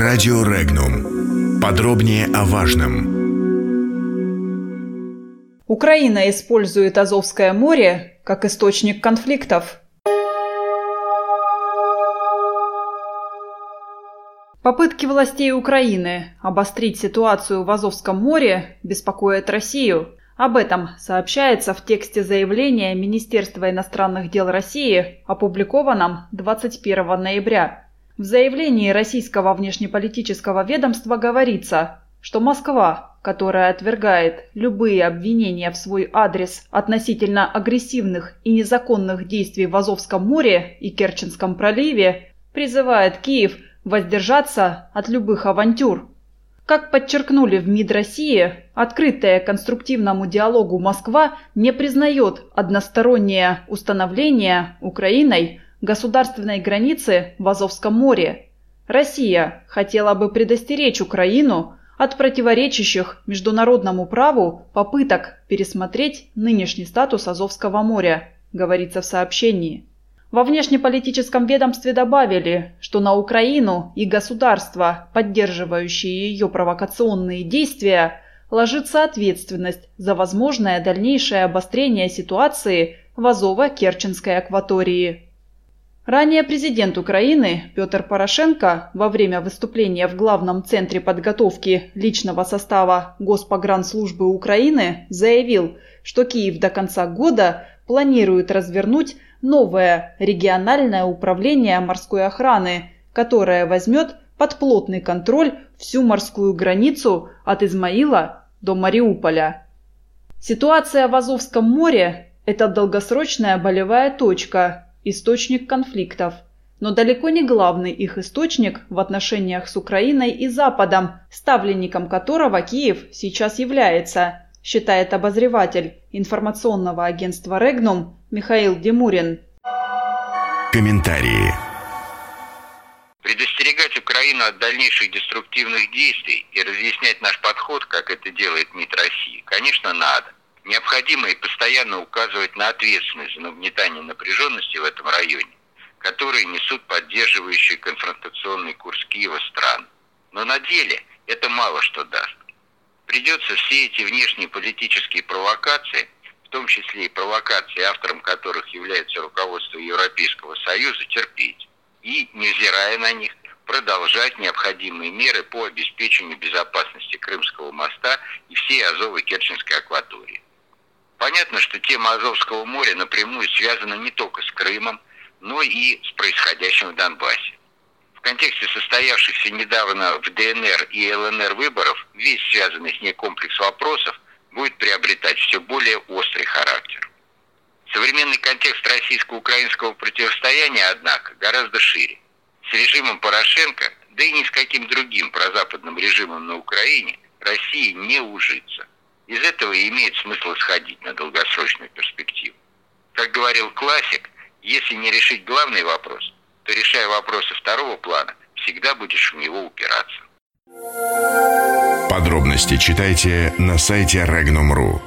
Радио Регнум. Подробнее о важном. Украина использует Азовское море как источник конфликтов. Попытки властей Украины обострить ситуацию в Азовском море беспокоят Россию. Об этом сообщается в тексте заявления Министерства иностранных дел России, опубликованном 21 ноября. В заявлении российского внешнеполитического ведомства говорится, что Москва которая отвергает любые обвинения в свой адрес относительно агрессивных и незаконных действий в Азовском море и Керченском проливе, призывает Киев воздержаться от любых авантюр. Как подчеркнули в МИД России, открытая конструктивному диалогу Москва не признает одностороннее установление Украиной государственной границы в Азовском море. Россия хотела бы предостеречь Украину от противоречащих международному праву попыток пересмотреть нынешний статус Азовского моря, говорится в сообщении. Во внешнеполитическом ведомстве добавили, что на Украину и государства, поддерживающие ее провокационные действия, ложится ответственность за возможное дальнейшее обострение ситуации в Азово-Керченской акватории. Ранее президент Украины Петр Порошенко во время выступления в главном центре подготовки личного состава Госпогранслужбы Украины заявил, что Киев до конца года планирует развернуть новое региональное управление морской охраны, которое возьмет под плотный контроль всю морскую границу от Измаила до Мариуполя. Ситуация в Азовском море – это долгосрочная болевая точка – источник конфликтов, но далеко не главный их источник в отношениях с Украиной и Западом, ставленником которого Киев сейчас является, считает обозреватель информационного агентства «Регнум» Михаил Демурин. Комментарии. Предостерегать Украину от дальнейших деструктивных действий и разъяснять наш подход, как это делает МИД России, конечно, надо. Необходимо и постоянно указывать на ответственность за нагнетание напряженности в этом районе, которые несут поддерживающие конфронтационный курс Киева стран. Но на деле это мало что даст. Придется все эти внешние политические провокации, в том числе и провокации, автором которых является руководство Европейского Союза, терпеть. И, невзирая на них, продолжать необходимые меры по обеспечению безопасности Крымского моста и всей Азово-Керченской акватории. Понятно, что тема Азовского моря напрямую связана не только с Крымом, но и с происходящим в Донбассе. В контексте состоявшихся недавно в ДНР и ЛНР выборов весь связанный с ней комплекс вопросов будет приобретать все более острый характер. Современный контекст российско-украинского противостояния, однако, гораздо шире. С режимом Порошенко, да и ни с каким другим прозападным режимом на Украине России не ужиться. Из этого имеет смысл исходить на долгосрочную перспективу. Как говорил классик, если не решить главный вопрос, то решая вопросы второго плана, всегда будешь в него упираться. Подробности читайте на сайте Regnum.ru.